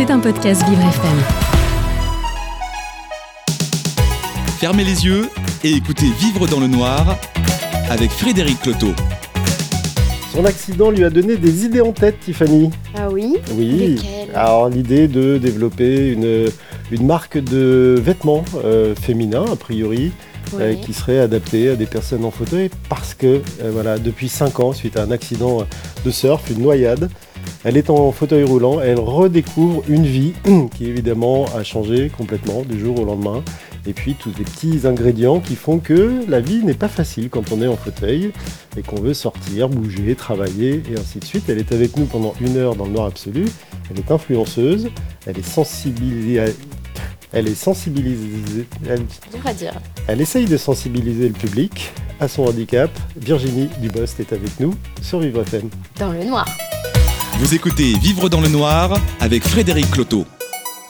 C'est un podcast Vivre FM. Fermez les yeux et écoutez Vivre dans le noir avec Frédéric Cloteau. Son accident lui a donné des idées en tête, Tiffany. Ah oui Oui. Lesquelles? Alors l'idée de développer une, une marque de vêtements euh, féminins, a priori, euh, qui serait adaptée à des personnes en fauteuil, parce que euh, voilà, depuis 5 ans, suite à un accident de surf, une noyade, elle est en fauteuil roulant, elle redécouvre une vie qui évidemment a changé complètement du jour au lendemain. Et puis tous les petits ingrédients qui font que la vie n'est pas facile quand on est en fauteuil et qu'on veut sortir, bouger, travailler et ainsi de suite. Elle est avec nous pendant une heure dans le noir absolu. Elle est influenceuse, elle est sensibilisée. Elle est sensibilisée. Elle, Dur à dire. elle essaye de sensibiliser le public à son handicap. Virginie Dubost est avec nous sur Vivre FM. Dans le noir. Vous écoutez Vivre dans le noir avec Frédéric Cloteau.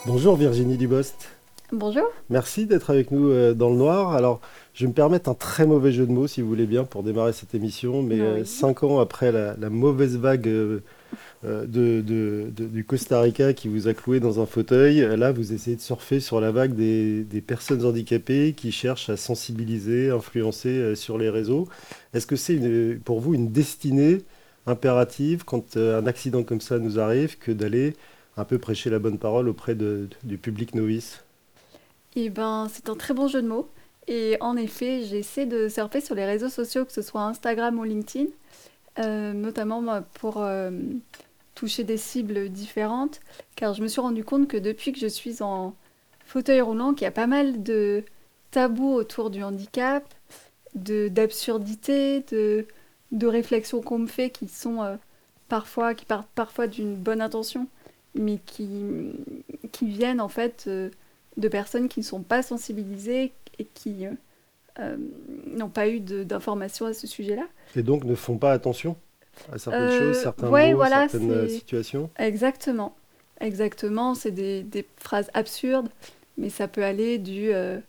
Bonjour Virginie Dubost. Bonjour. Merci d'être avec nous euh, dans le noir. Alors, je vais me permettre un très mauvais jeu de mots, si vous voulez bien, pour démarrer cette émission. Mais Oui. euh, cinq ans après la, la mauvaise vague euh, de, de- de- du Costa Rica qui vous a cloué dans un fauteuil, là, vous essayez de surfer sur la vague des, des personnes handicapées qui cherchent à sensibiliser, influencer sur les réseaux. Est-ce que c'est pour vous une destinée impérative quand euh, un accident comme ça nous arrive que d'aller un peu prêcher la bonne parole auprès de- du public novice Eh ben, c'est un très bon jeu de mots. Et en effet, j'essaie de surfer sur les réseaux sociaux, que ce soit Instagram ou LinkedIn, euh, notamment pour euh, toucher des cibles différentes, car je me suis rendu compte que depuis que je suis en fauteuil roulant, qu'il y a pas mal de tabous autour du handicap, d'absurdités, de, de réflexions qu'on me fait qui sont euh, parfois, qui partent parfois d'une bonne intention, mais qui, qui viennent en fait euh, de personnes qui ne sont pas sensibilisées et qui euh, n'ont pas eu d'informations à ce sujet-là. Et donc ne font pas attention à certaines choses, certains ouais, mots, voilà, certaines situations. Exactement. Exactement, c'est des, des phrases absurdes, mais ça peut aller du euh,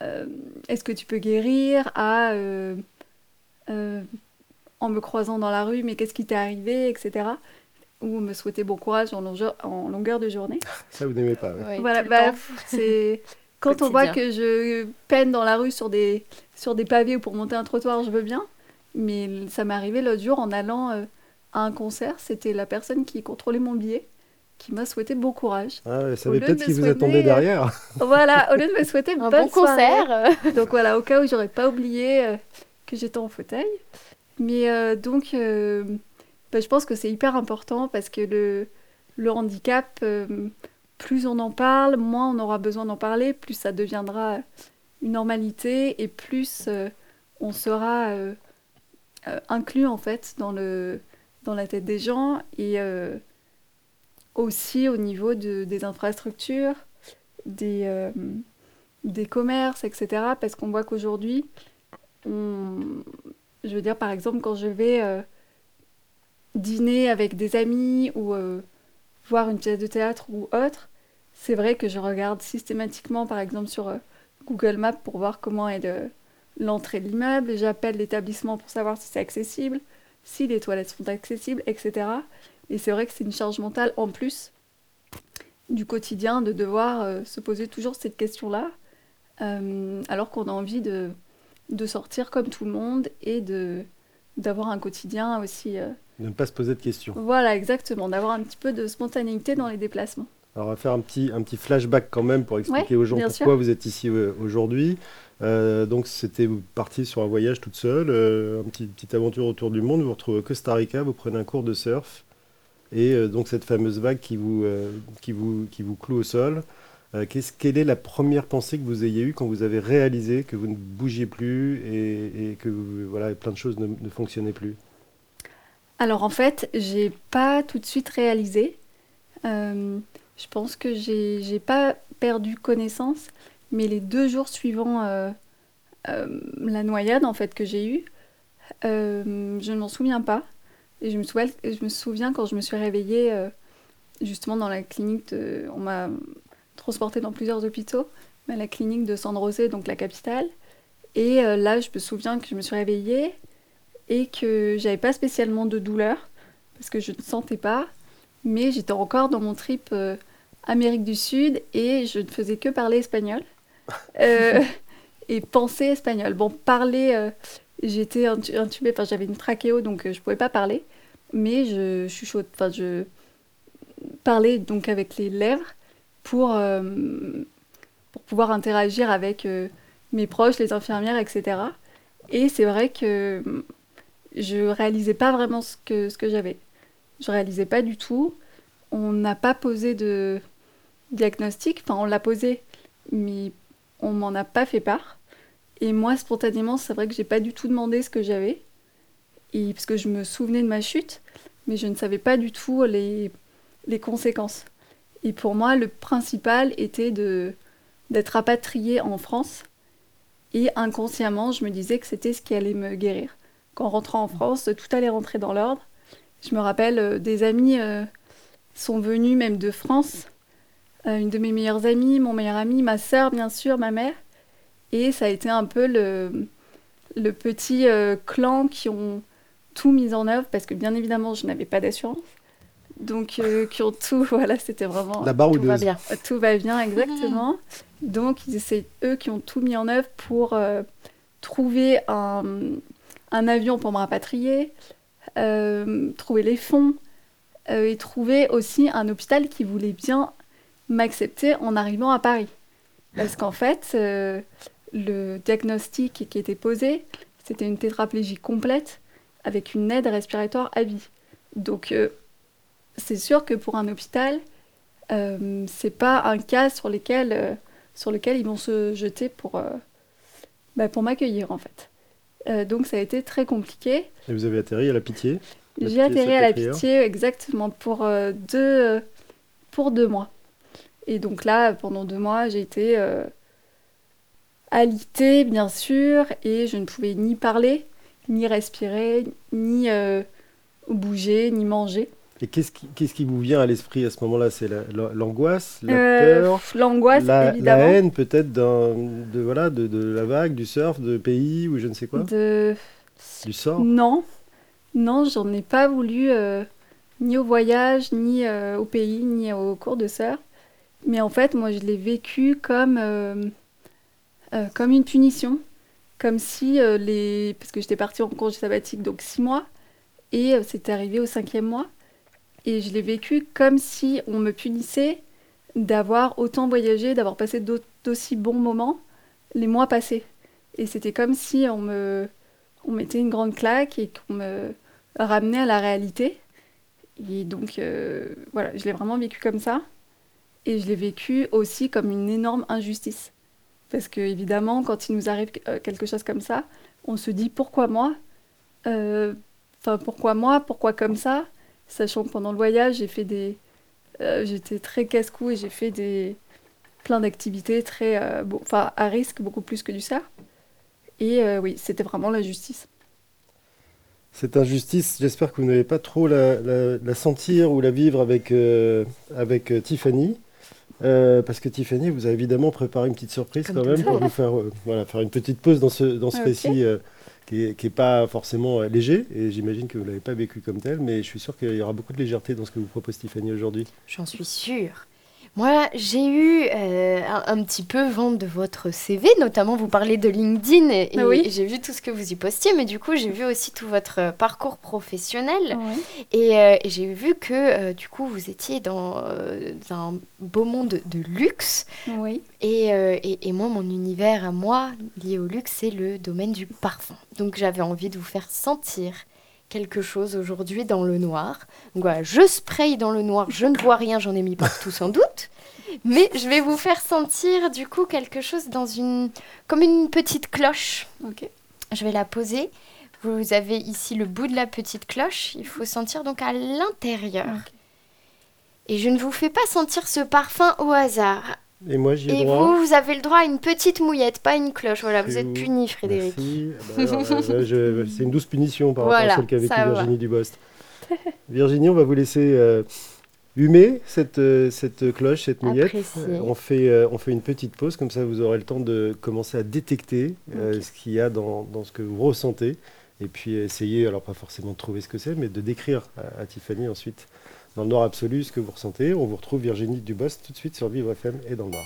euh, est-ce que tu peux guérir? à euh, en me croisant dans la rue, mais qu'est-ce qui t'est arrivé, etc. Ou me souhaiter bon courage en longueur, en longueur de journée. Ça, vous n'aimez pas. ouais. Ouais, Voilà, bah, c'est quand on voit que je peine dans la rue sur des sur des pavés ou pour monter un trottoir, je veux bien. Mais ça m'est arrivé l'autre jour en allant euh, à un concert. C'était la personne qui contrôlait mon billet qui m'a souhaité bon courage. Ah, ça lieu peut-être qui vous attendait euh, derrière. Voilà, au lieu de me souhaiter Un bonne bon soirée. concert. Donc voilà, au cas où j'aurais pas oublié euh, que j'étais en fauteuil. Mais euh, donc, euh, bah, je pense que c'est hyper important parce que le, le handicap, euh, plus on en parle, moins on aura besoin d'en parler, plus ça deviendra une normalité et plus on sera inclus en fait dans, le, dans la tête des gens et aussi au niveau de- des infrastructures, des, des commerces, etc. Parce qu'on voit qu'aujourd'hui, on... je veux dire, par exemple, quand je vais euh, dîner avec des amis ou euh, voir une pièce de théâtre ou autre, c'est vrai que je regarde systématiquement, par exemple, sur euh, Google Maps pour voir comment est le- l'entrée de l'immeuble. J'appelle l'établissement pour savoir si c'est accessible, si les toilettes sont accessibles, etc. Et c'est vrai que c'est une charge mentale en plus du quotidien de devoir se poser toujours cette question-là, alors qu'on a envie de, de sortir comme tout le monde et de d'avoir un quotidien aussi. euh, De ne pas se poser de questions. Voilà, exactement, d'avoir un petit peu de spontanéité dans les déplacements. Alors on va faire un petit, un petit flashback quand même pour expliquer Ouais, aux gens pourquoi sûr. vous êtes ici euh, aujourd'hui. Euh, donc c'était parti sur un voyage toute seule, euh, une petite, petite aventure autour du monde. Vous vous retrouvez au Costa Rica, vous prenez un cours de surf et euh, donc cette fameuse vague qui vous, qui vous, qui vous cloue au sol. Euh, qu'est-ce- quelle est la première pensée que vous ayez eue quand vous avez réalisé que vous ne bougiez plus et, que voilà, plein de choses ne, fonctionnaient plus? Alors en fait, j'ai pas tout de suite réalisé. Euh, je pense que j'ai pas perdu connaissance, mais les deux jours suivant euh, euh, la noyade en fait que j'ai eue, je ne m'en souviens pas. Et je me souviens, quand je me suis réveillée justement dans la clinique de, on m'a transportée dans plusieurs hôpitaux, à la clinique de San José, donc la capitale. Et euh, là, je me souviens que je me suis réveillée et que j'avais pas spécialement de douleur parce que je ne sentais pas, mais j'étais encore dans mon trip euh, Amérique du Sud et je ne faisais que parler espagnol euh, et penser espagnol. Bon, parler, euh, j'étais intubée, enfin j'avais une trachéo donc je ne pouvais pas parler, mais je chuchote, enfin je parlais donc avec les lèvres pour, pour pouvoir interagir avec mes proches, les infirmières, etc. Et c'est vrai que je réalisais pas vraiment ce que, ce que j'avais. Je réalisais pas du tout. On n'a pas posé de diagnostic, enfin on l'a posé, mais on m'en a pas fait part. Et moi, spontanément, c'est vrai que j'ai pas du tout demandé ce que j'avais, parce que je me souvenais de ma chute, mais je ne savais pas du tout les, les conséquences. Et pour moi, le principal était de d'être rapatriée en France et inconsciemment, je me disais que c'était ce qui allait me guérir. Qu'en rentrant en France, tout allait rentrer dans l'ordre. Je me rappelle, euh, des amis euh, sont venus même de France. Euh, une de mes meilleures amies, mon meilleur ami, ma sœur, bien sûr, ma mère. Et ça a été un peu le, le petit clan qui ont tout mis en œuvre, parce que bien évidemment, je n'avais pas d'assurance. Donc, qui ont tout, voilà, c'était vraiment. La barre tout va bien. Tout va bien, exactement. Donc, c'est eux qui ont tout mis en œuvre pour euh, trouver un, avion pour me rapatrier, euh, trouver les fonds euh, et trouver aussi un hôpital qui voulait bien m'accepter en arrivant à Paris. Parce qu'en fait, le diagnostic qui était posé, c'était une tétraplégie complète avec une aide respiratoire à vie. Donc, c'est sûr que pour un hôpital, c'est pas un cas sur lequel sur lequel ils vont se jeter pour, euh, bah, pour m'accueillir en fait. Euh, donc ça a été très compliqué. Et vous avez atterri à la pitié? J'ai atterri à la pitié exactement pour, euh, deux, pour deux mois. Et donc là, pendant deux mois, j'ai été alitée, bien sûr, et je ne pouvais ni parler, ni respirer, ni bouger, ni manger. Et qu'est-ce qui, vous vient à l'esprit à ce moment-là? C'est l'angoisse, la, euh, peur, l'angoisse, la, la haine peut-être de, voilà, de, de, la vague, du surf, de pays ou je ne sais quoi? De... Du sort? Non, non, j'en ai pas voulu euh, ni au voyage, ni euh, au pays, ni au cours de surf. Mais en fait, moi, je l'ai vécu comme, comme une punition. Comme si les... Parce que j'étais partie en congé sabbatique, donc six mois. Et c'était arrivé au cinquième mois et je l'ai vécu comme si on me punissait d'avoir autant voyagé, d'avoir passé d'aussi bons moments les mois passés. Et c'était comme si on me mettait une grande claque et qu'on me ramenait à la réalité. Et donc euh, voilà, je l'ai vraiment vécu comme ça. Et je l'ai vécu aussi comme une énorme injustice. Parce que évidemment, quand il nous arrive euh, quelque chose comme ça, on se dit pourquoi moi? Euh, Enfin, pourquoi moi? Pourquoi comme ça? Sachant que pendant le voyage, j'ai fait des. Euh, j'étais très casse-cou et j'ai fait des plein d'activités très. Euh, enfin, à risque, beaucoup plus que du ça. Et euh, oui, c'était vraiment l'injustice. Cette injustice, j'espère que vous n'allez pas trop la, la, sentir ou la vivre avec, avec Tiffany. parce que Tiffany vous a évidemment préparé une petite surprise quand même pour vous faire, voilà, faire une petite pause dans ce, dans ce récit qui n'est pas forcément euh, léger, et j'imagine que vous ne l'avez pas vécu comme tel, mais je suis sûr qu'il y aura beaucoup de légèreté dans ce que vous propose Stéphanie aujourd'hui. J'en suis sûre. Moi, j'ai eu euh, un, petit peu vent de votre CV, notamment vous parlez de LinkedIn et, ah oui. j'ai vu tout ce que vous y postiez, mais du coup, j'ai vu aussi tout votre parcours professionnel et, euh, et j'ai vu que euh, du coup, vous étiez dans un beau monde de luxe. Oui. Et, et, et, moi, mon univers à moi, lié au luxe, c'est le domaine du parfum. Donc, j'avais envie de vous faire sentir quelque chose aujourd'hui dans le noir. Donc voilà, je spray dans le noir, je ne vois rien, j'en ai mis partout sans doute. Mais je vais vous faire sentir du coup quelque chose dans une... comme une petite cloche. Ok. Je vais la poser. Vous avez ici le bout de la petite cloche. Il faut sentir donc à l'intérieur. Et je ne vous fais pas sentir ce parfum au hasard. Et moi, j'ai Et droit. vous, vous avez le droit à une petite mouillette, pas une cloche. Voilà, vous êtes puni, Frédéric. Merci. Ah bah euh, c'est une douce punition par rapport à celle qu'a vécu Virginie Dubost. Virginie, on va vous laisser euh, humer cette, euh, cette cloche, cette mouillette. on, fait, on fait une petite pause, comme ça vous aurez le temps de commencer à détecter ce qu'il y a dans, dans, ce que vous ressentez. Et puis essayer, alors pas forcément de trouver ce que c'est, mais de décrire à, à Tiffany ensuite dans le noir absolu ce que vous ressentez. On vous retrouve Virginie Dubost tout de suite sur Vivre FM et dans le noir.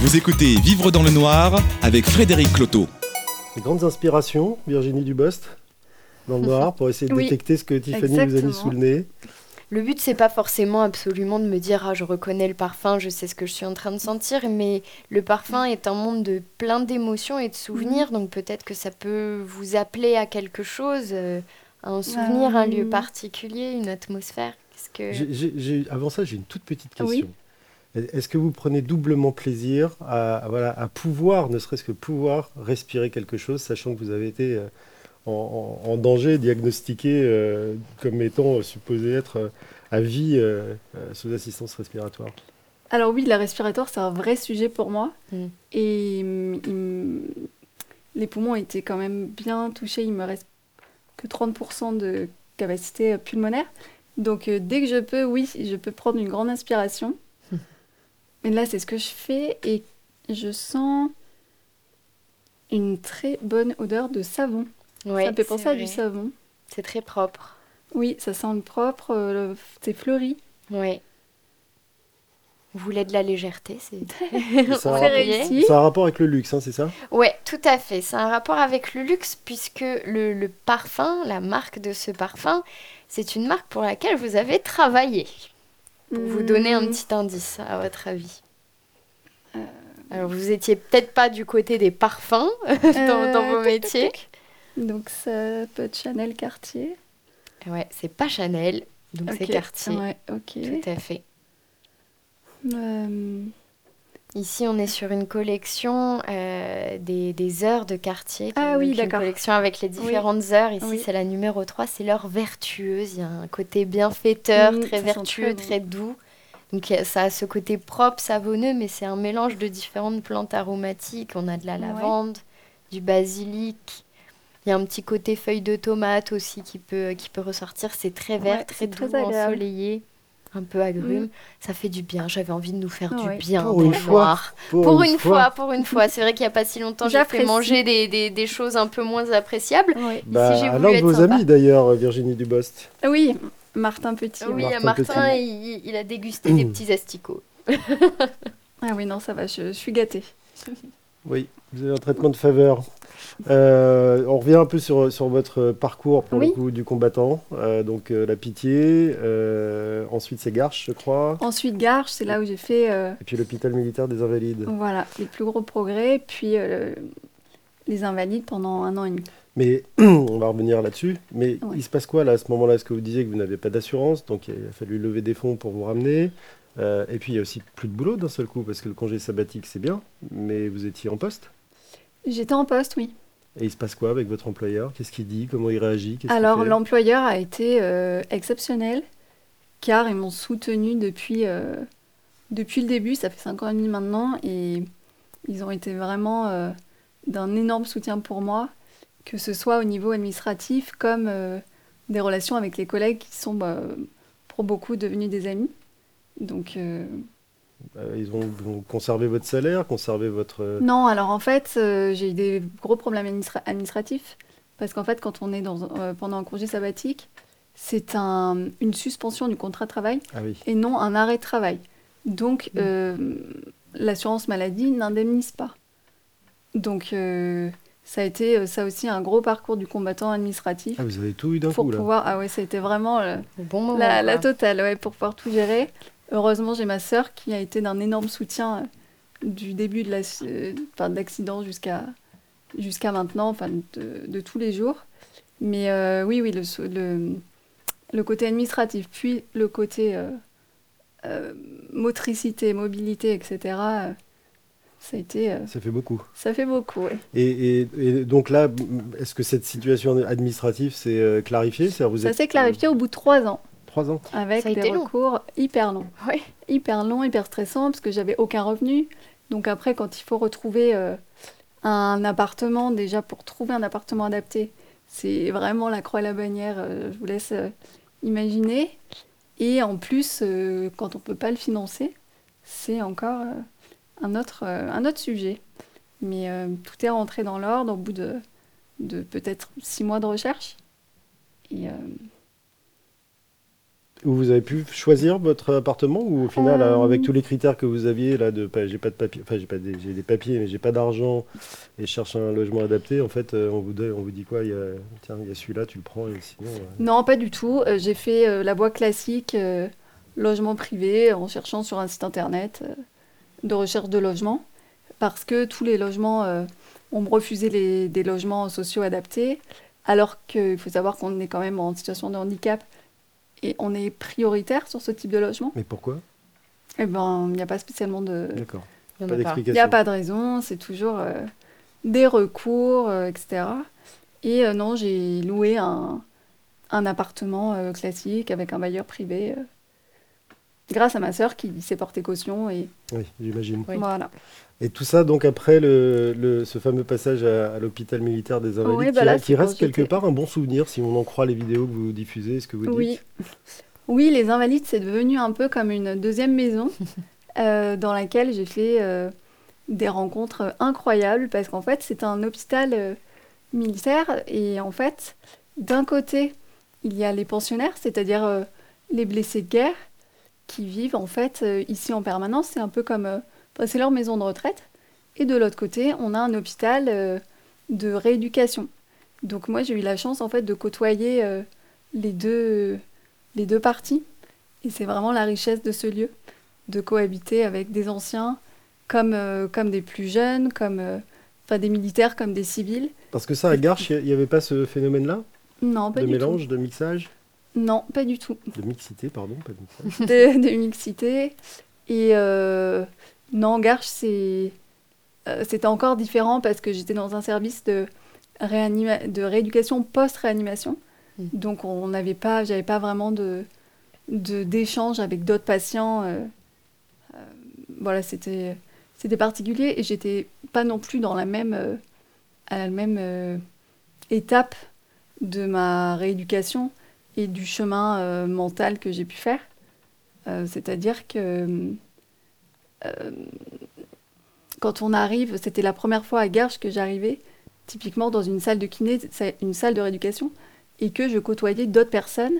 Vous écoutez Vivre dans le noir avec Frédéric Cloteau. Les grandes inspirations, Virginie Dubost, dans le noir, pour essayer de Oui, détecter ce que Tiffany vous a mis exactement. sous le nez. Le but, c'est pas forcément absolument de me dire ah je reconnais le parfum, je sais ce que je suis en train de sentir, mais le parfum est un monde de plein d'émotions et de souvenirs, donc peut-être que ça peut vous appeler à quelque chose, euh, à un souvenir, un lieu Euh. particulier, une atmosphère. Que avant ça, j'ai une toute petite question. Oui. Est-ce que vous prenez doublement plaisir à, à- voilà, à pouvoir, ne serait-ce que pouvoir respirer quelque chose, sachant que vous avez été euh, en, en- en danger, diagnostiqué euh, comme étant euh, supposé être à vie euh, sous assistance respiratoire? Alors oui, la respiratoire, c'est un vrai sujet pour moi. Mm. Et il me- les poumons étaient quand même bien touchés. Il me reste que 30% de capacité pulmonaire. Donc euh, dès que je peux, oui, je peux prendre une grande inspiration. Mais là, c'est ce que je fais et je sens une très bonne odeur de savon. Ouais, ça me fait penser à du savon. C'est très propre. Oui, ça sent le propre, euh, le- c'est fleuri. Ouais. Vous voulez de la légèreté, c'est. Ça a réussi. Ça a un rapport avec le luxe, hein, c'est ça? Ouais, tout à fait. C'est un rapport avec le luxe puisque le, le parfum, la marque de ce parfum, c'est une marque pour laquelle vous avez travaillé. Pour vous donner un Hmm. petit indice, à votre avis. Alors, vous étiez peut-être pas du côté des parfums dans, dans Euh, vos métiers. Donc ça peut être Chanel Cartier. Ouais, c'est pas Chanel, donc c'est Cartier. Ouais, ok. Tout à fait. Euh, Ici, on est sur une collection euh, des, des heures de quartier. Ah oui, Une d'accord. collection avec les différentes heures. Ici, Oui. c'est la numéro 3, c'est l'heure vertueuse. Il y a un côté bienfaiteur, très vertueux, très très, doux. Donc, ça a ce côté propre, savonneux, mais c'est un mélange de différentes plantes aromatiques. On a de la Ouais. lavande, du basilic. Il y a un petit côté feuille de tomate aussi qui peut, qui peut ressortir. C'est très vert, Ouais, très c'est doux, très agréable. ensoleillé, un peu agrume. Mm. Ça fait du bien. J'avais envie de nous faire Ouais. du bien Pour une fois. Pour une fois, pour une fois. C'est vrai qu'il n'y a pas si longtemps, j'ai fait manger des, des, des choses un peu moins appréciables. ouais. Bah, à l'un de vos sympa. amis d'ailleurs, Virginie Dubost. Oui, Martin Petit. Oui. Martin Martin, Petit. il, il a dégusté des petits asticots. Ah oui, non, ça va, je, je suis gâtée. Oui, vous avez un traitement de faveur. Euh, on revient un peu sur, sur votre parcours pour le coup du combattant. Euh, donc euh, la pitié, ensuite c'est Garches, je crois, Ensuite, Garches, c'est là où j'ai fait et puis l'hôpital militaire des Invalides. voilà, les plus gros progrès, puis les Invalides pendant un an et demi. Mais on va revenir là-dessus. Mais Ouais. il se passe quoi là à ce moment-là? Est-ce que vous disiez que vous n'avez pas d'assurance, donc il a fallu lever des fonds pour vous ramener? Euh, Et puis il y a aussi plus de boulot d'un seul coup, parce que le congé sabbatique c'est bien, mais vous étiez en poste. J'étais en poste, oui. Et il se passe quoi avec votre employeur? Qu'est-ce qu'il dit? Comment il réagit? Alors, l'employeur a été euh, exceptionnel, car ils m'ont soutenu depuis, euh, depuis le début, ça fait 5 ans et demi maintenant, et ils ont été vraiment euh, d'un énorme soutien pour moi, que ce soit au niveau administratif, comme des relations avec les collègues qui sont bah, pour beaucoup devenus des amis. Donc, Ils ont, ont conservé votre salaire, conservé votre. euh, Non, alors en fait, euh, j'ai eu des gros problèmes administra- administratifs. Parce qu'en fait, quand on est dans, euh, pendant un congé sabbatique, c'est un- une suspension du contrat de travail Ah oui. et non un arrêt de travail. Donc, Mm. euh, l'assurance maladie n'indemnise pas. Donc, euh, ça a été euh, ça aussi un gros parcours du combattant administratif Ah, vous avez tout eu d'un coup là. pouvoir. Ah ouais, ça a été vraiment euh, Au bon moment. la, la totale, ouais, pour pouvoir tout gérer. Heureusement, j'ai ma sœur qui a été d'un énorme soutien euh, du début de la- euh, de l'accident jusqu'à jusqu'à maintenant, enfin, de, de tous les jours. Mais euh, oui, oui, le, so- le, le côté administratif, puis le côté euh, motricité, mobilité, etc., ça a été... euh, Ça fait beaucoup. ça fait beaucoup. Et, et- et donc là, est-ce que cette situation administrative s'est clarifiée? Vous Ça êtes- s'est clarifié au bout de trois ans. Trois ans. avec Ça a des été long. recours hyper longs. Ouais. Hyper longs, hyper stressants, parce que j'avais aucun revenu. Donc après, quand il faut retrouver euh, un appartement, déjà pour trouver un appartement adapté, c'est vraiment la croix et la bannière, euh, je vous laisse euh, imaginer. Et en plus, euh, quand on ne peut pas le financer, c'est encore euh, un, autre, euh, un autre sujet. Mais euh, tout est rentré dans l'ordre au bout de, de peut-être six mois de recherche. Et, euh, où vous avez pu choisir votre appartement ou au final, Euh. alors, avec tous les critères que vous aviez là, de j'ai pas de papier, enfin j'ai pas des, j'ai des papiers, mais j'ai pas d'argent et je cherche un logement adapté. En fait, euh, on vous on vous dit quoi Il y a, tiens, il y a celui-là, tu le prends et sinon. euh, Non, pas du tout. J'ai fait la voie classique, logement privé, en cherchant sur un site internet de recherche de logement. Parce que tous les logements, on me refusait les, des logements sociaux adaptés. Alors qu'il faut savoir qu'on est quand même en situation de handicap et on est prioritaire sur ce type de logement. Mais pourquoi? Eh ben, il n'y a pas spécialement de. D'accord. Il a n'y a pas de raison, c'est toujours euh, des recours, euh, etc. Et euh, non, j'ai loué un, un appartement euh, classique avec un bailleur privé euh, grâce à ma sœur qui s'est portée caution. Et Oui, j'imagine. Oui. voilà. Et tout ça, donc après le, le- ce fameux passage à, à l'hôpital militaire des Invalides, Oui, qui, bah là, qui reste quelque part un bon souvenir, si on en croit les vidéos que vous diffusez, ce que vous dites. Oui. oui, les Invalides, c'est devenu un peu comme une deuxième maison euh, dans laquelle j'ai fait euh, des rencontres incroyables parce qu'en fait, c'est un hôpital euh, militaire et en fait, d'un côté, il y a les pensionnaires, c'est-à-dire euh, les blessés de guerre qui vivent en fait euh, ici en permanence. C'est un peu comme, euh, c'est leur maison de retraite. Et de l'autre côté, on a un hôpital euh, de rééducation. Donc moi, j'ai eu la chance en fait de côtoyer euh, les deux les deux parties. Et c'est vraiment la richesse de ce lieu, de cohabiter avec des anciens comme, euh, comme des plus jeunes, comme euh, enfin des militaires comme des civils. Parce que ça, à Garches, il n'y avait pas ce phénomène-là? Non, pas De du mélange, de mixage? Non, pas du tout. De mixité, pardon, pas de mixage. De, de mixité. Et euh, non, Garches, c'est, euh, c'était encore différent parce que j'étais dans un service de, réanima- de rééducation post-réanimation. Mm. Donc on n'avait pas, j'avais pas vraiment de, de d'échange avec d'autres patients. euh, euh, voilà, c'était, c'était particulier et j'étais pas non plus dans la même, euh, à la même euh, étape de ma rééducation et du chemin euh, mental que j'ai pu faire. Euh, c'est-à-dire que euh, quand on arrive, c'était la première fois à Garches que j'arrivais, typiquement dans une salle de kiné, une salle de rééducation, et que je côtoyais d'autres personnes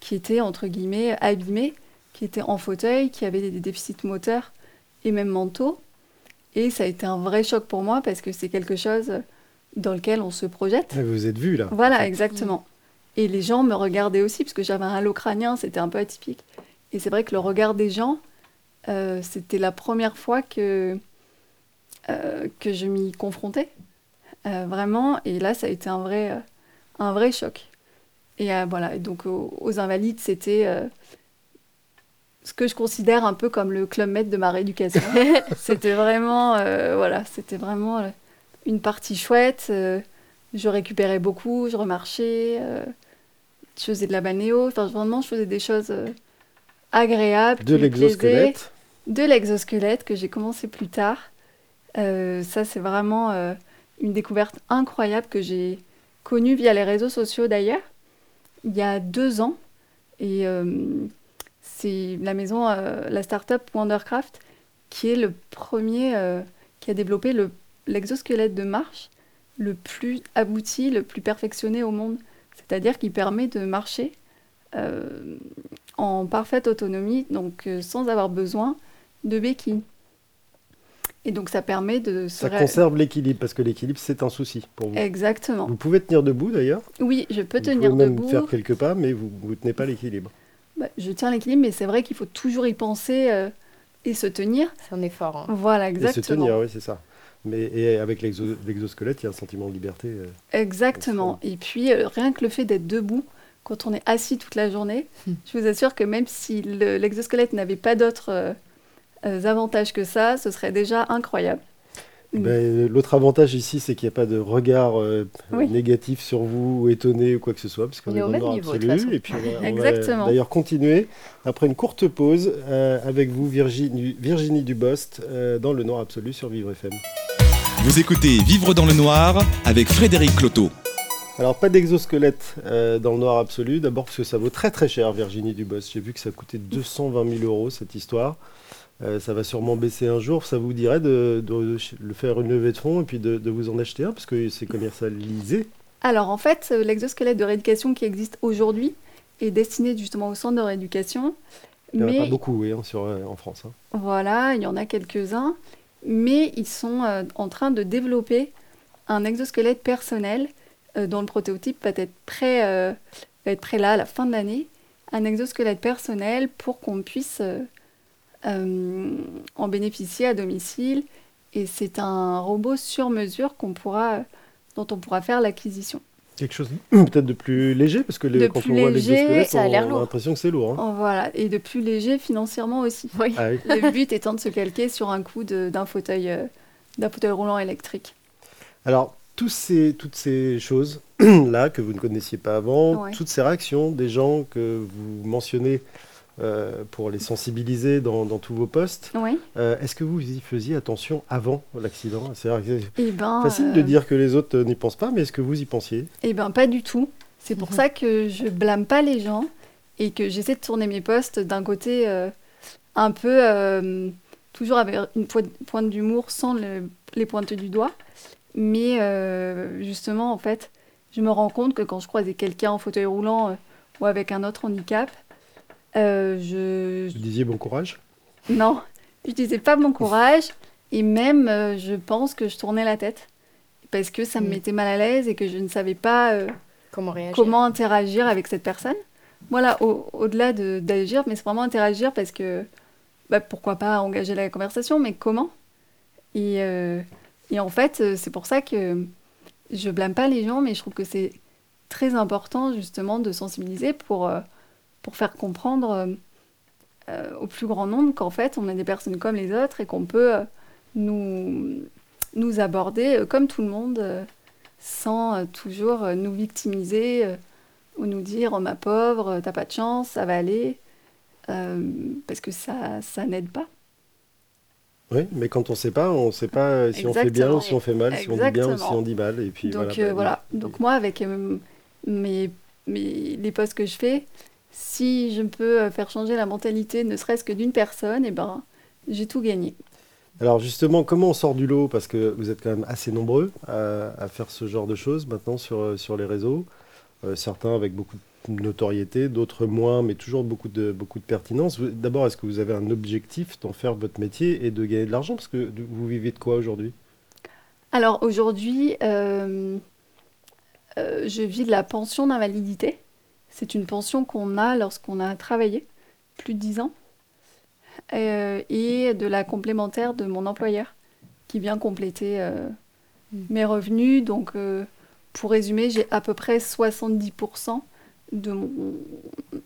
qui étaient, entre guillemets, abîmées, qui étaient en fauteuil, qui avaient des déficits moteurs et même mentaux. Et ça a été un vrai choc pour moi parce que c'est quelque chose dans lequel on se projette. Vous vous êtes vu là Voilà, exactement. Et les gens me regardaient aussi, parce que j'avais un halo crânien, c'était un peu atypique. Et c'est vrai que le regard des gens, euh, c'était la première fois que, euh, que je m'y confrontais. Euh, vraiment. Et là, ça a été un vrai, un vrai choc. Et voilà, et donc aux, aux Invalides, c'était ce que je considère un peu comme le club med de ma rééducation. c'était vraiment, voilà, c'était vraiment une partie chouette. je récupérais beaucoup, je remarchais, je faisais de la balnéo. Enfin, vraiment, je faisais des choses euh, agréables. De l'exosquelette. De l'exosquelette que j'ai commencé plus tard. Euh, ça, c'est vraiment euh, une découverte incroyable que j'ai connue via les réseaux sociaux d'ailleurs, il y a deux ans. Et euh, c'est la maison, la start-up Wondercraft, qui est le premier qui a développé le- l'exosquelette de marche le plus abouti, le plus perfectionné au monde. C'est-à-dire qu'il permet de marcher euh, en parfaite autonomie, donc euh, sans avoir besoin de béquilles. Et donc ça permet de se Ça ré- conserve l'équilibre, parce que l'équilibre, c'est un souci pour vous. Exactement. Vous pouvez tenir debout d'ailleurs. Oui, je peux vous tenir pouvez même debout. faire quelques pas, mais vous ne tenez pas l'équilibre. Bah, je tiens l'équilibre, mais c'est vrai qu'il faut toujours y penser euh, et se tenir. C'est un effort. hein. Voilà, Et se exactement. tenir, oui, c'est ça. Mais et avec l'exo- l'exosquelette, il y a un sentiment de liberté. euh. Exactement. Et puis, euh, rien que le fait d'être debout, quand on est assis toute la journée, je vous assure que même si le- l'exosquelette n'avait pas d'autres euh, avantages que ça, ce serait déjà incroyable. Mm. Ben, L'autre avantage ici, c'est qu'il n'y a pas de regard euh, Oui. négatif sur vous, ou étonné, ou quoi que ce soit, parce qu'on est est au dans le absolu. Et puis on va- d'ailleurs continuer après une courte pause euh, avec vous, Virginie, Virginie Dubost, euh, dans le noir absolu sur Vivre FM. Vous écoutez Vivre dans le noir avec Frédéric Cloteau. Alors, pas d'exosquelette euh, dans le noir absolu, d'abord parce que ça vaut très très cher, Virginie Dubost. J'ai vu que ça coûtait 220 000 euros cette histoire. Euh, ça va sûrement baisser un jour. Ça vous dirait de, de- de faire une levée de fonds et puis de, de vous en acheter un, parce que c'est commercialisé? Alors en fait, euh, l'exosquelette de rééducation qui existe aujourd'hui, est destiné justement au centre de rééducation. Il n'y en a pas beaucoup oui, hein, sur, euh, en France. hein. voilà, il y en a quelques-uns, mais ils sont euh, en train de développer un exosquelette personnel euh, dont le prototype va être prêt, euh, là à la fin de l'année. Un exosquelette personnel pour qu'on puisse en bénéficier à domicile. Et c'est un robot sur mesure dont on pourra faire l'acquisition. Quelque chose peut-être de plus léger, parce que les- quand on voit léger, a l'air on a l'impression que c'est lourd. hein. Oh, voilà, et de plus léger financièrement aussi. Oui. Ah oui. Le but étant de se calquer sur un coût de- d'un fauteuil, euh, d'un fauteuil roulant électrique. Alors, tous ces, toutes ces choses là que vous ne connaissiez pas avant, Ouais. toutes ces réactions des gens que vous mentionnez euh, pour les sensibiliser dans, dans tous vos posts, Oui. euh, est-ce que vous y faisiez attention avant l'accident? C'est Et ben, facile de euh, dire que les autres n'y pensent pas, mais est-ce que vous y pensiez? Eh ben pas du tout. C'est pour Mhm. ça que je blâme pas les gens et que j'essaie de tourner mes posts d'un côté un peu toujours avec une po- pointe d'humour sans le- les pointes du doigt. Mais justement, en fait, je me rends compte que quand je croisais quelqu'un en fauteuil roulant ou avec un autre handicap, euh, je, Vous disiez bon courage non, je disais pas bon courage et même euh, je pense que je tournais la tête parce que ça me Mm. mettait mal à l'aise et que je ne savais pas euh, Comment réagir comment interagir avec cette personne. Voilà, au- au-delà de- d'agir, mais c'est vraiment interagir parce que bah, pourquoi pas engager la conversation, mais comment? Et, euh, et en fait, c'est pour ça que je blâme pas les gens, mais je trouve que c'est très important justement de sensibiliser pour, euh, pour faire comprendre euh, euh, au plus grand nombre qu'en fait, on est des personnes comme les autres et qu'on peut euh, nous, nous aborder comme tout le monde. sans toujours nous victimiser ou nous dire oh ma pauvre, t'as pas de chance, ça va aller, euh, parce que ça, ça n'aide pas. Oui, mais quand on ne sait pas, on ne sait pas si on fait bien ou si on fait mal, si on dit bien ou si on dit mal. Et puis Donc voilà, euh, bah, voilà. Donc moi avec euh, mes, mes, les posts que je fais, si je peux euh, faire changer la mentalité, ne serait-ce que d'une personne, et ben j'ai tout gagné. Alors justement, comment on sort du lot? Parce que vous êtes quand même assez nombreux à, à faire ce genre de choses maintenant sur, euh, sur les réseaux. Euh, certains avec beaucoup de notoriété, d'autres moins, mais toujours beaucoup de, beaucoup de pertinence. D'abord, est-ce que vous avez un objectif d'en faire votre métier et de gagner de l'argent? Parce que vous vivez de quoi aujourd'hui? Alors aujourd'hui, euh, euh, je vis de la pension d'invalidité. C'est une pension qu'on a lorsqu'on a travaillé plus de 10 ans. Euh, et de la complémentaire de mon employeur qui vient compléter euh, Mm. mes revenus. Donc, euh, pour résumer, j'ai à peu près 70% de mon,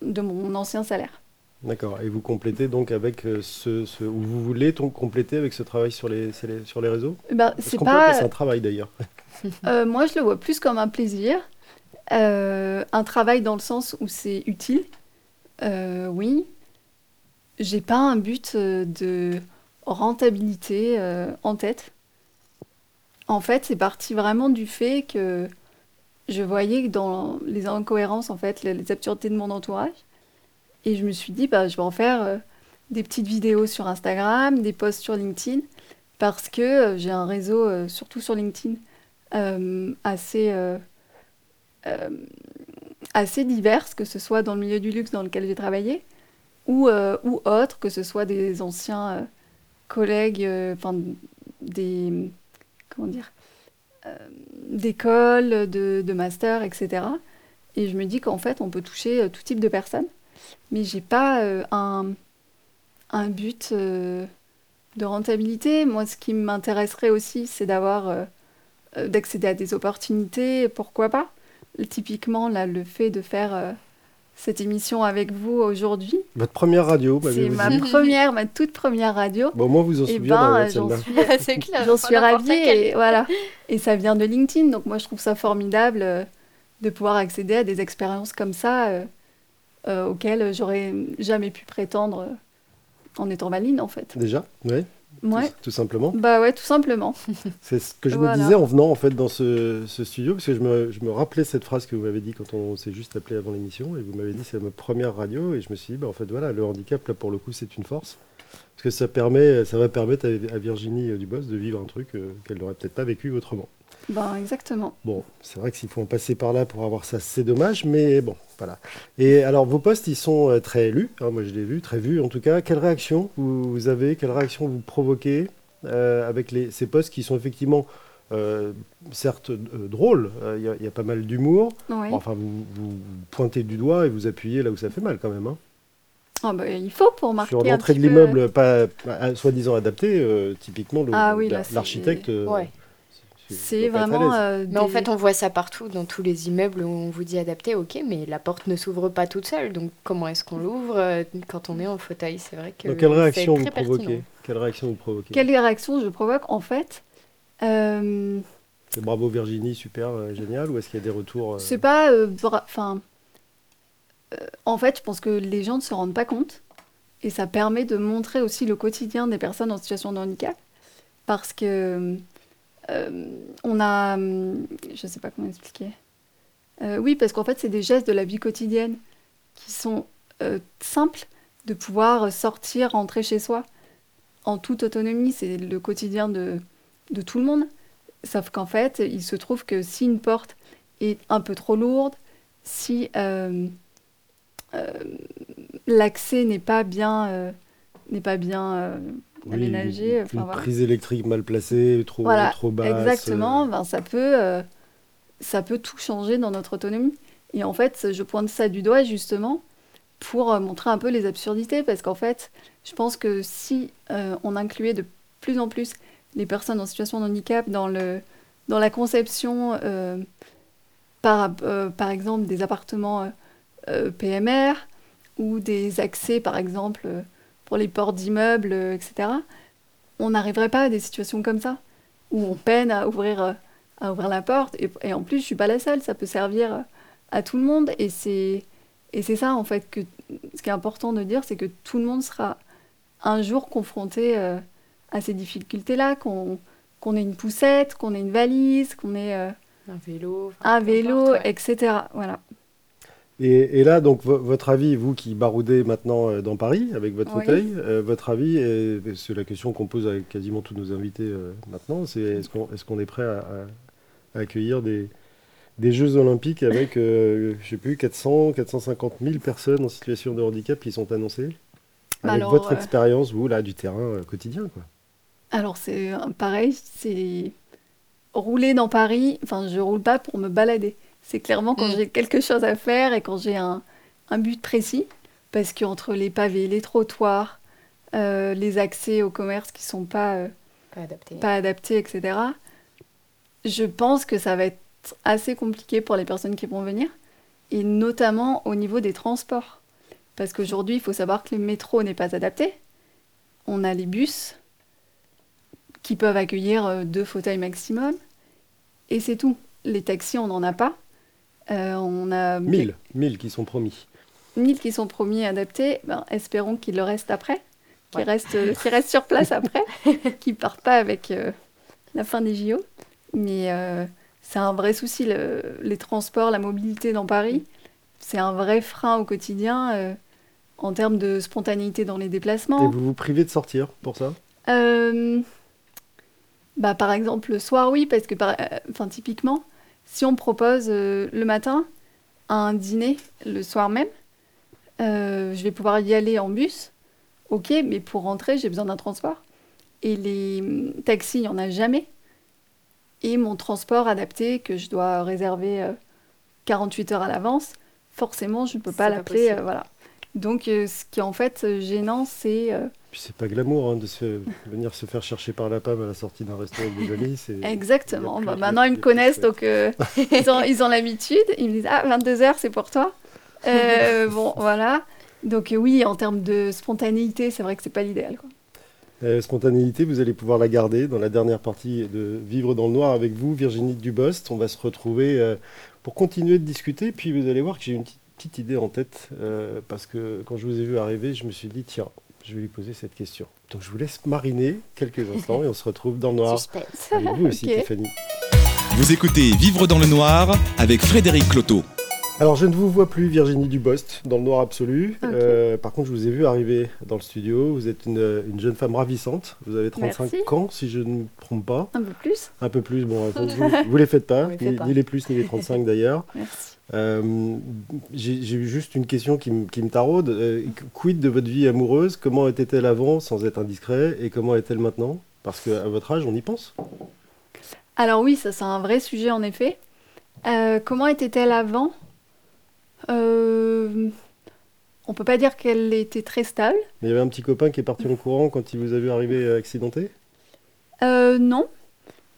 de mon ancien salaire. D'accord. Et vous complétez donc avec ce, ce- ou vous voulez donc compléter avec ce travail sur les, sur les, sur les réseaux? Ben, Parce c'est pas, un travail d'ailleurs. Euh, moi, je le vois plus comme un plaisir. Euh, un travail dans le sens où c'est utile. Euh, oui. J'ai pas un but euh, de rentabilité en tête. En fait, c'est parti vraiment du fait que je voyais dans les incohérences, en fait, les, les absurdités de mon entourage. Et je me suis dit, bah, je vais en faire des petites vidéos sur Instagram, des posts sur LinkedIn, parce que j'ai un réseau, surtout sur LinkedIn, assez, assez diverses, que ce soit dans le milieu du luxe dans lequel j'ai travaillé, ou, euh, ou autres, que ce soit des anciens euh, collègues, euh, enfin des comment dire, euh, d'école, de, de master, etc. Et je me dis qu'en fait, on peut toucher euh, tout type de personnes, mais j'ai pas euh, un, un but euh, de rentabilité. Moi, ce qui m'intéresserait aussi, c'est d'avoir euh, euh, d'accéder à des opportunités, pourquoi pas. Typiquement, là, le fait de faire euh, cette émission avec vous aujourd'hui, Votre première radio, c'est ma dit première, ma toute première radio. Bon, moi, vous en Et souvenez ben, j'en suis, c'est clair. j'en suis ravie et voilà. Et ça vient de LinkedIn, donc moi je trouve ça formidable euh, de pouvoir accéder à des expériences comme ça euh, euh, auxquelles j'aurais jamais pu prétendre euh, en étant maline en fait. Déjà Oui, Ouais. tout, tout simplement. Bah ouais, tout simplement. C'est ce que je Voilà. me disais en venant en fait dans ce, ce studio, parce que je me, je me rappelais cette phrase que vous m'avez dit quand on s'est juste appelé avant l'émission, et vous m'avez dit c'est ma première radio, et je me suis dit, bah, en fait voilà, le handicap là pour le coup c'est une force, parce que ça, permet, ça va permettre à, à Virginie Dubos de vivre un truc euh, qu'elle n'aurait peut-être pas vécu autrement. Ben, exactement. Bon, c'est vrai que s'il faut en passer par là pour avoir ça, c'est dommage, mais bon, voilà. Et alors, vos posts, ils sont euh, très lus. hein, moi, je l'ai vu, très vus en tout cas. Quelle réaction vous, avez? Quelle réaction vous provoquez euh, avec les, ces posts qui sont effectivement, euh, certes, euh, drôles euh, Il y a- il y, a pas mal d'humour. Oui. Enfin, vous, vous pointez du doigt et vous appuyez là où ça fait mal quand même. hein. Ah, bah, il faut pour marquer Sur l'entrée de peu- l'immeuble, pas, pas- soi-disant adapté, typiquement, Ah oui, la- l'architecte. euh, Ouais. C'est vraiment. euh, Mais en fait, on voit ça partout, dans tous les immeubles où on vous dit adapté, ok, mais la porte ne s'ouvre pas toute seule. Donc, comment est-ce qu'on l'ouvre euh, quand on est en fauteuil? C'est vrai que. Donc, quelle réaction vous provoquez? Quelle réaction vous provoquez? Quelle réaction je provoque? En fait, euh, C'est bravo Virginie, super, euh, génial. Ou est-ce qu'il y a des retours euh, c'est pas. euh, Enfin. euh, en fait, je pense que les gens ne se rendent pas compte. Et ça permet de montrer aussi le quotidien des personnes en situation de handicap. Parce que. Euh, on a. hum, Je sais pas comment expliquer. Euh, oui, parce qu'en fait, c'est des gestes de la vie quotidienne qui sont euh, simples de pouvoir sortir, rentrer chez soi en toute autonomie. C'est le quotidien de, tout le monde. Sauf qu'en fait, il se trouve que si une porte est un peu trop lourde, si l'accès n'est pas bien, n'est pas bien oui, aménagé, Une, voilà. prise électrique mal placée, trop, Voilà, trop basse. Exactement, euh, ben, ça, peut, euh, ça peut tout changer dans notre autonomie. Et en fait, je pointe ça du doigt justement pour euh, montrer un peu les absurdités, parce qu'en fait, je pense que si euh, on incluait de plus en plus les personnes en situation de handicap dans, le, dans la conception, euh, par, euh, par exemple, des appartements PMR ou des accès, par exemple, pour les portes d'immeubles, euh, etc., on n'arriverait pas à des situations comme ça où on peine à ouvrir, euh, à ouvrir la porte. Et, et en plus, je suis pas la seule, ça peut servir euh, à tout le monde. Et c'est, et c'est ça, en fait, que ce qui est important de dire, c'est que tout le monde sera un jour confronté euh, à ces difficultés-là, qu'on, qu'on ait une poussette, qu'on ait une valise, qu'on ait euh, Un vélo. un vélo, importe, ouais. etc. Voilà. Et, et là, donc, vo- votre avis, vous qui baroudez maintenant euh, dans Paris avec votre Oui. fauteuil, euh, votre avis, c'est la question qu'on pose à quasiment tous nos invités euh, maintenant, c'est est-ce qu'on est, est prêt à, accueillir des, des Jeux Olympiques avec, je sais plus, 400, 450 000 personnes en situation de handicap qui sont annoncées? Bah Avec alors, votre expérience, vous, là, du terrain quotidien, quoi. Alors c'est pareil, c'est rouler dans Paris, enfin je roule pas pour me balader. C'est clairement quand Mm. j'ai quelque chose à faire et quand j'ai un, un but précis, parce qu'entre les pavés, les trottoirs, euh, les accès au commerce qui sont pas, euh, Pas adapté. pas adaptés, etc., je pense que ça va être assez compliqué pour les personnes qui vont venir, et notamment au niveau des transports. Parce qu'aujourd'hui, il faut savoir que le métro n'est pas adapté. On a les bus qui peuvent accueillir euh, deux fauteuils maximum, et c'est tout. Les taxis, on n'en a pas. Euh, on a 1000, 1000 qui sont promis. 1000 qui sont promis et adaptés. Ben, espérons qu'il le reste après, qu'ils Ouais. restent, euh, restent sur place après, qu'ils partent pas avec euh, la fin des JO. Mais euh, c'est un vrai souci, le- les transports, la mobilité dans Paris. C'est un vrai frein au quotidien euh, en termes de spontanéité dans les Et déplacements. vous vous privez de sortir pour ça? Euh, bah, par exemple, le soir, oui, parce que par- euh, enfin, typiquement, si on propose euh, le matin un dîner le soir même, euh, je vais pouvoir y aller en bus, ok, mais pour rentrer, j'ai besoin d'un transport. Et les hum, taxis, il n'y en a jamais. Et mon transport adapté, que je dois réserver euh, 48 heures à l'avance, forcément, je ne peux pas l'appeler. euh, voilà. Donc, euh, ce qui est en fait euh, gênant, c'est euh, Puis c'est pas glamour hein, de se, venir se faire chercher par la PAM à la sortie d'un restaurant avec des amis. c'est- Exactement. Bah, maintenant, ils me connaissent, donc euh, ils ont ils ont l'habitude. Ils me disent Ah, 22h, c'est pour toi. Euh, bon, voilà. Donc, oui, en termes de spontanéité, c'est vrai que c'est pas l'idéal. Euh, spontanéité, vous allez pouvoir la garder dans la dernière partie de Vivre dans le Noir avec vous, Virginie Dubost. On va se retrouver euh, pour continuer de discuter. Puis vous allez voir que j'ai une petite, idée en tête. parce que quand je vous ai vu arriver, je me suis dit, tiens, je vais lui poser cette question. Donc je vous laisse mariner quelques instants et on se retrouve dans le Noir Suspense. avec vous aussi. Tiffany. Vous écoutez Vivre dans le noir avec Frédéric Cloteau. Alors, je ne vous vois plus, Virginie Dubost, dans le noir absolu. Euh, par contre, je vous ai vu arriver dans le studio. Vous êtes une, une jeune femme ravissante. Vous avez 35 Merci. ans, si je ne me trompe pas. Un peu plus. Un peu plus, bon, vous, vous les faites pas, On les fait ni, pas. ni les plus ni les 35 d'ailleurs. Merci. Euh, J'ai juste une question qui, me- qui me taraude. Euh, quid de votre vie amoureuse? Comment était-elle avant, sans être indiscret? Et comment est-elle maintenant? Parce qu'à votre âge, on y pense. Alors oui, ça c'est un vrai sujet en effet. Euh, comment était-elle avant? Euh... On peut pas dire qu'elle était très stable. Mais il y avait un petit copain qui est parti en courant quand il vous a vu arriver accidenté? Non.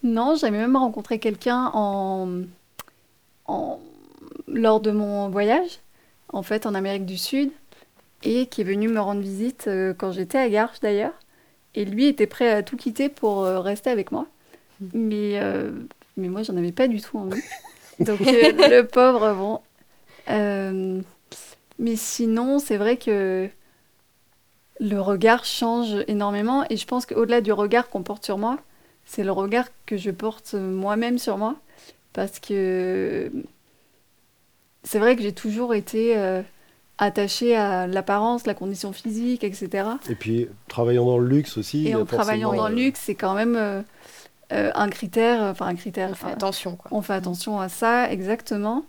Non, j'avais même rencontré quelqu'un en... en... lors de mon voyage, en fait en Amérique du Sud, et qui est venu me rendre visite euh, quand j'étais à Garches d'ailleurs. Et lui était prêt à tout quitter pour euh, rester avec moi. Mais, euh, mais moi, j'en avais pas du tout envie. Donc le pauvre, bon. Mais sinon, c'est vrai que le regard change énormément. Et je pense qu'au-delà du regard qu'on porte sur moi, c'est le regard que je porte moi-même sur moi. Parce que c'est vrai que j'ai toujours été euh, attachée à l'apparence, la condition physique, etc. Et puis, travaillant dans le luxe aussi. Et en travaillant dans le euh, luxe, c'est quand même euh, euh, un critère, enfin un critère, On fait attention, quoi. on fait attention à ça, exactement.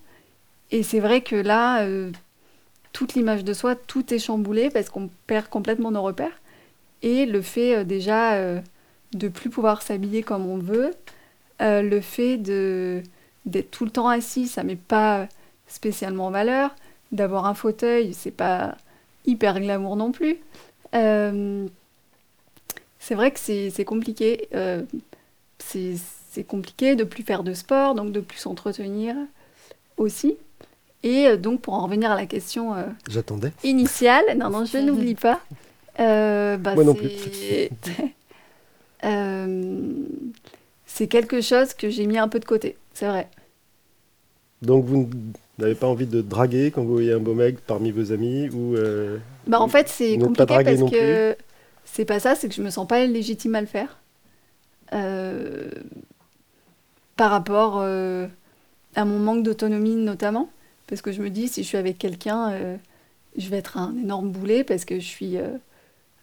Et c'est vrai que là, euh, toute l'image de soi, tout est chamboulé parce qu'on perd complètement nos repères. Et le fait euh, déjà euh, de plus pouvoir s'habiller comme on veut, euh, le fait de d'être tout le temps assis, ça met pas spécialement en valeur. D'avoir un fauteuil, c'est pas hyper glamour non plus. Euh, c'est vrai que c'est c'est compliqué. euh, c'est c'est compliqué de plus faire de sport, donc de plus s'entretenir aussi. Et euh, donc, pour en revenir à la question euh, J'attendais. initiale, non, non, je n'oublie pas. Euh, bah, Moi non Euh, c'est quelque chose que j'ai mis un peu de côté, c'est vrai. Donc, vous n'avez pas envie de draguer quand vous voyez un beau mec parmi vos amis ou euh, Bah, en fait, c'est compliqué parce que c'est pas ça, c'est que je me sens pas légitime à le faire. Euh, par rapport euh, à mon manque d'autonomie notamment. Parce que je me dis, si je suis avec quelqu'un, euh, je vais être un énorme boulet parce que je suis... euh,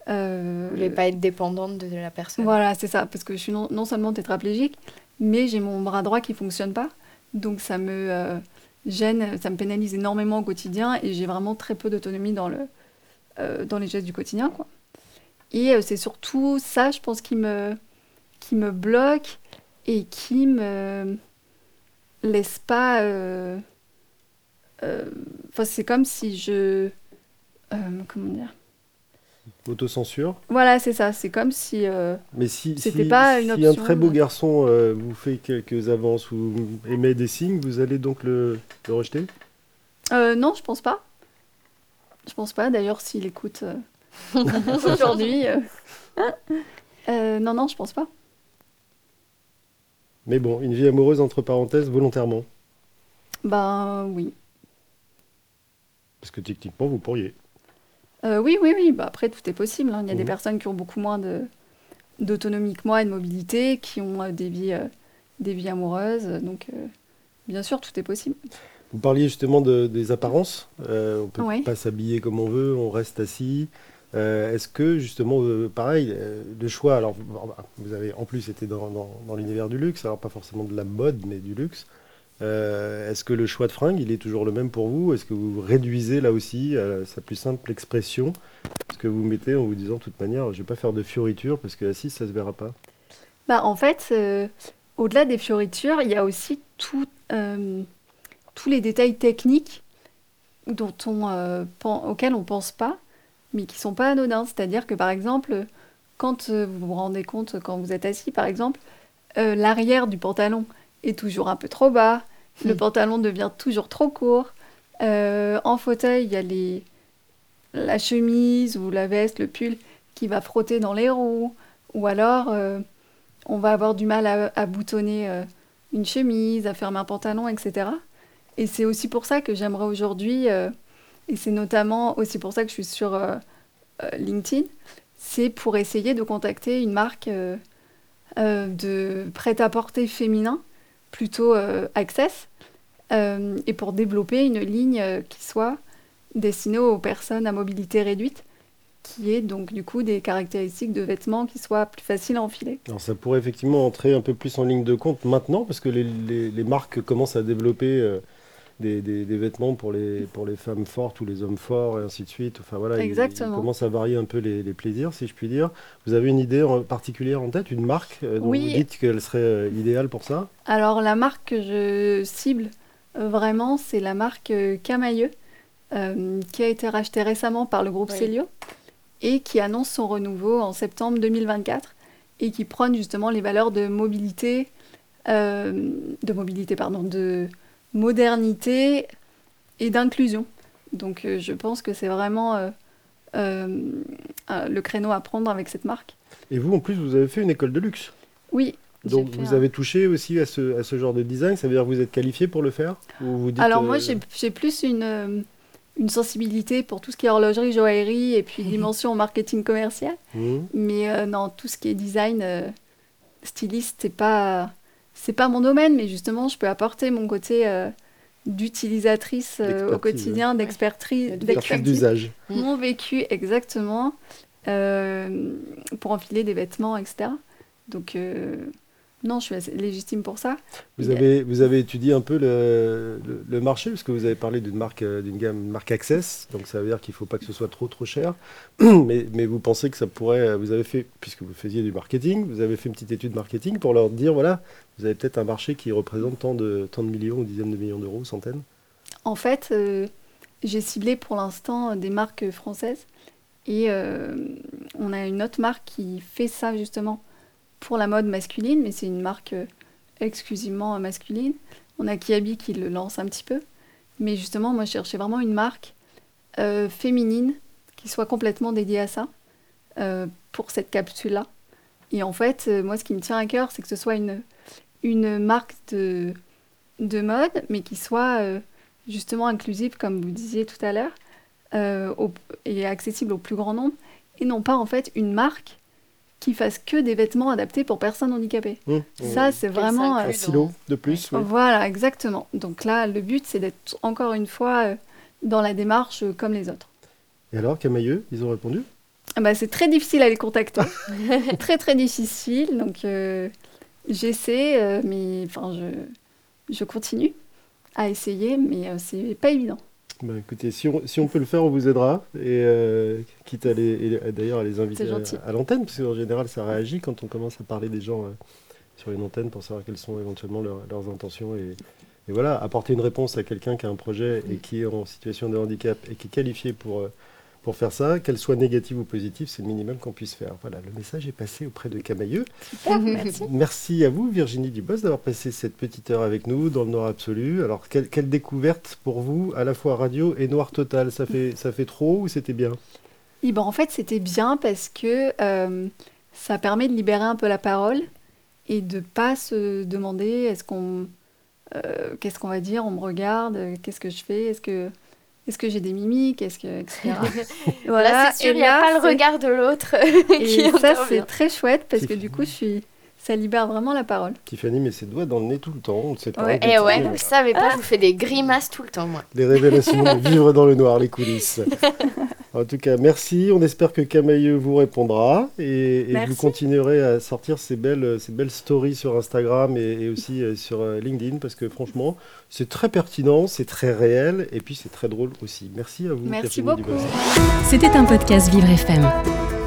euh, Vous voulez pas être dépendante de la personne. Voilà, c'est ça, parce que je suis non, non seulement tétraplégique, mais j'ai mon bras droit qui fonctionne pas. Donc ça me euh, gêne, ça me pénalise énormément au quotidien et j'ai vraiment très peu d'autonomie dans, le, euh, dans les gestes du quotidien. Quoi. Et euh, c'est surtout ça, je pense, qui me, qui me bloque et qui me laisse pas. euh, Enfin, c'est comme si je. comment dire autocensure Voilà, c'est ça, c'est comme si. euh, Mais si, C'était si- pas une si un très beau euh. garçon euh, vous fait quelques avances ou émet des signes, vous allez donc le, le rejeter? Euh, non, je pense pas. Je pense pas. D'ailleurs, s'il écoute aujourd'hui. non, non, je pense pas. Mais bon, une vie amoureuse entre parenthèses volontairement. Ben oui. Parce que techniquement, vous pourriez. Euh, oui, oui, oui. Bah, après, tout est possible. hein. Il y a des personnes qui ont beaucoup moins de d'autonomie que moi et de mobilité, qui ont euh, des vies, euh, des vies amoureuses. Donc, euh, bien sûr, tout est possible. Vous parliez justement de- des apparences. On peut Oui. pas s'habiller comme on veut, on reste assis. Est-ce que justement, pareil, le choix, alors vous- vous avez en plus été dans, dans- dans l'univers du luxe, alors pas forcément de la mode, mais du luxe. Euh, Est-ce que le choix de fringues, il est toujours le même pour vous? Est-ce que vous réduisez là aussi à sa plus simple expression? Ce que vous mettez en vous disant de toute manière, je vais pas faire de fioritures parce que assis, ça se verra pas? Bah, en fait, euh, au-delà des fioritures, il y a aussi euh, tous les détails techniques dont on, euh, pen- auxquels on pense pas, mais qui sont pas anodins. C'est-à-dire que, par exemple, quand euh, vous vous rendez compte, quand vous êtes assis, par exemple, euh, l'arrière du pantalon est toujours un peu trop bas, le Mm. pantalon devient toujours trop court. Euh, en fauteuil, il y a les, la chemise ou la veste, le pull qui va frotter dans les roues, ou alors euh, on va avoir du mal à, à boutonner euh, une chemise, à fermer un pantalon, etc. Et c'est aussi pour ça que j'aimerais aujourd'hui, et c'est notamment aussi pour ça que je suis sur LinkedIn, c'est pour essayer de contacter une marque de prêt-à-porter féminin, plutôt Access, et pour développer une ligne euh, qui soit destinée aux personnes à mobilité réduite, qui est donc du coup des caractéristiques de vêtements qui soient plus faciles à enfiler. Alors ça pourrait effectivement entrer un peu plus en ligne de compte maintenant, parce que les, les- les marques commencent à développer euh, des, des- des vêtements pour les, pour les femmes fortes ou les hommes forts, et ainsi de suite. Enfin voilà, ils- Exactement. Ils, commencent à varier un peu les, les plaisirs, si je puis dire. Vous avez une idée en particulière en tête, une marque euh, dont Oui. vous dites qu'elle serait euh, idéale pour ça? Alors la marque que je cible euh, vraiment, c'est la marque euh, Camailleux, euh, qui a été rachetée récemment par le groupe Oui. Célio et qui annonce son renouveau en septembre 2024 et qui prône justement les valeurs de mobilité, euh, de mobilité pardon, de modernité et d'inclusion. Donc euh, je pense que c'est vraiment euh, euh, euh, le créneau à prendre avec cette marque. Et vous, en plus, vous avez fait une école de luxe. Oui. Donc vous un- avez touché aussi à ce, à ce genre de design, ça veut dire que vous êtes qualifié pour le faire Ou vous dites, Alors moi, euh, j'ai j'ai plus une, euh, une sensibilité pour tout ce qui est horlogerie, joaillerie et puis dimension marketing commercial. hmm, Mais euh, non, tout ce qui est design, euh, styliste, c'est pas c'est pas mon domaine, mais justement, je peux apporter mon côté euh, d'utilisatrice euh, au quotidien, d'expertise, d'usage. Mm. mon vécu exactement euh, pour enfiler des vêtements, etc. Donc euh, non, je suis assez légitime pour ça. Vous avez, vous avez étudié un peu le, le- le marché, parce que vous avez parlé d'une marque, euh, d'une gamme, une marque Access, donc ça veut dire qu'il ne faut pas que ce soit trop trop cher. mais, mais vous pensez que ça pourrait, euh, vous avez fait, puisque vous faisiez du marketing, vous avez fait une petite étude marketing pour leur dire, voilà, vous avez peut-être un marché qui représente tant de, tant de millions, ou dizaines de millions d'euros, centaines. En fait, euh, j'ai ciblé pour l'instant des marques françaises et euh, on a une autre marque qui fait ça justement pour la mode masculine, mais c'est une marque euh, exclusivement masculine. On a Kiabi qui le lance un petit peu, mais justement, moi, je cherchais vraiment une marque euh, féminine qui soit complètement dédiée à ça euh, pour cette capsule-là. Et en fait, euh, moi, ce qui me tient à cœur, c'est que ce soit une, une marque de, de mode, mais qui soit euh, justement inclusive, comme vous disiez tout à l'heure, euh, et accessible au plus grand nombre, et non pas en fait une marque qui fasse que des vêtements adaptés pour personnes handicapées. Hum, Ça, c'est vraiment... un euh, silo de plus, oui. Voilà, exactement. Donc là, le but, c'est d'être encore une fois euh, dans la démarche euh, comme les autres. Et alors, Camailleux, ils ont répondu? Ah bah, c'est très difficile à les contacter. très, très difficile. Donc, euh, j'essaie, euh, mais enfin, je, je continue à essayer, mais euh, c'est pas évident. Ben, écoutez, si on, si on peut le faire, on vous aidera. Et euh, quitte à les, d'ailleurs à les inviter à, l'antenne, parce qu'en général, ça réagit quand on commence à parler des gens euh, sur une antenne pour savoir quelles sont éventuellement leurs- leurs intentions. Et, et voilà, apporter une réponse à quelqu'un qui a un projet et qui est en situation de handicap et qui est qualifié pour, euh, pour faire ça, qu'elle soit négative ou positive, c'est le minimum qu'on puisse faire. Voilà, le message est passé auprès de Camailleux. Merci. Merci à vous, Virginie Dubos, d'avoir passé cette petite heure avec nous dans le Noir Absolu. Alors, quelle, quelle découverte pour vous, à la fois radio et Noir Total? Ça fait, ça fait trop ou c'était bien? Et ben, en fait, c'était bien parce que euh, ça permet de libérer un peu la parole et de pas se demander est-ce qu'on euh, qu'est-ce qu'on va dire, on me regarde, euh, qu'est-ce que je fais, est-ce que est-ce que j'ai des mimiques, est-ce que etc. Là, c'est sûr, et il n'y a pas le regard de l'autre qui Et ça, c'est très chouette parce que du coup, je suis ça libère vraiment la parole. Tiffany met ses doigts dans le nez tout le temps. On ne sait pas. Ouais. Et continue, ouais, vous savez pas, je vous fais des grimaces tout le temps, moi. Les révélations, vivre dans le noir, les coulisses. En tout cas, merci. On espère que Camailleux vous répondra et, et vous continuerez à sortir ces belles, ces belles stories sur Instagram et, et aussi euh, sur euh, LinkedIn parce que franchement, c'est très pertinent, c'est très réel et puis c'est très drôle aussi. Merci à vous. Merci beaucoup. C'était un podcast Vivre FM.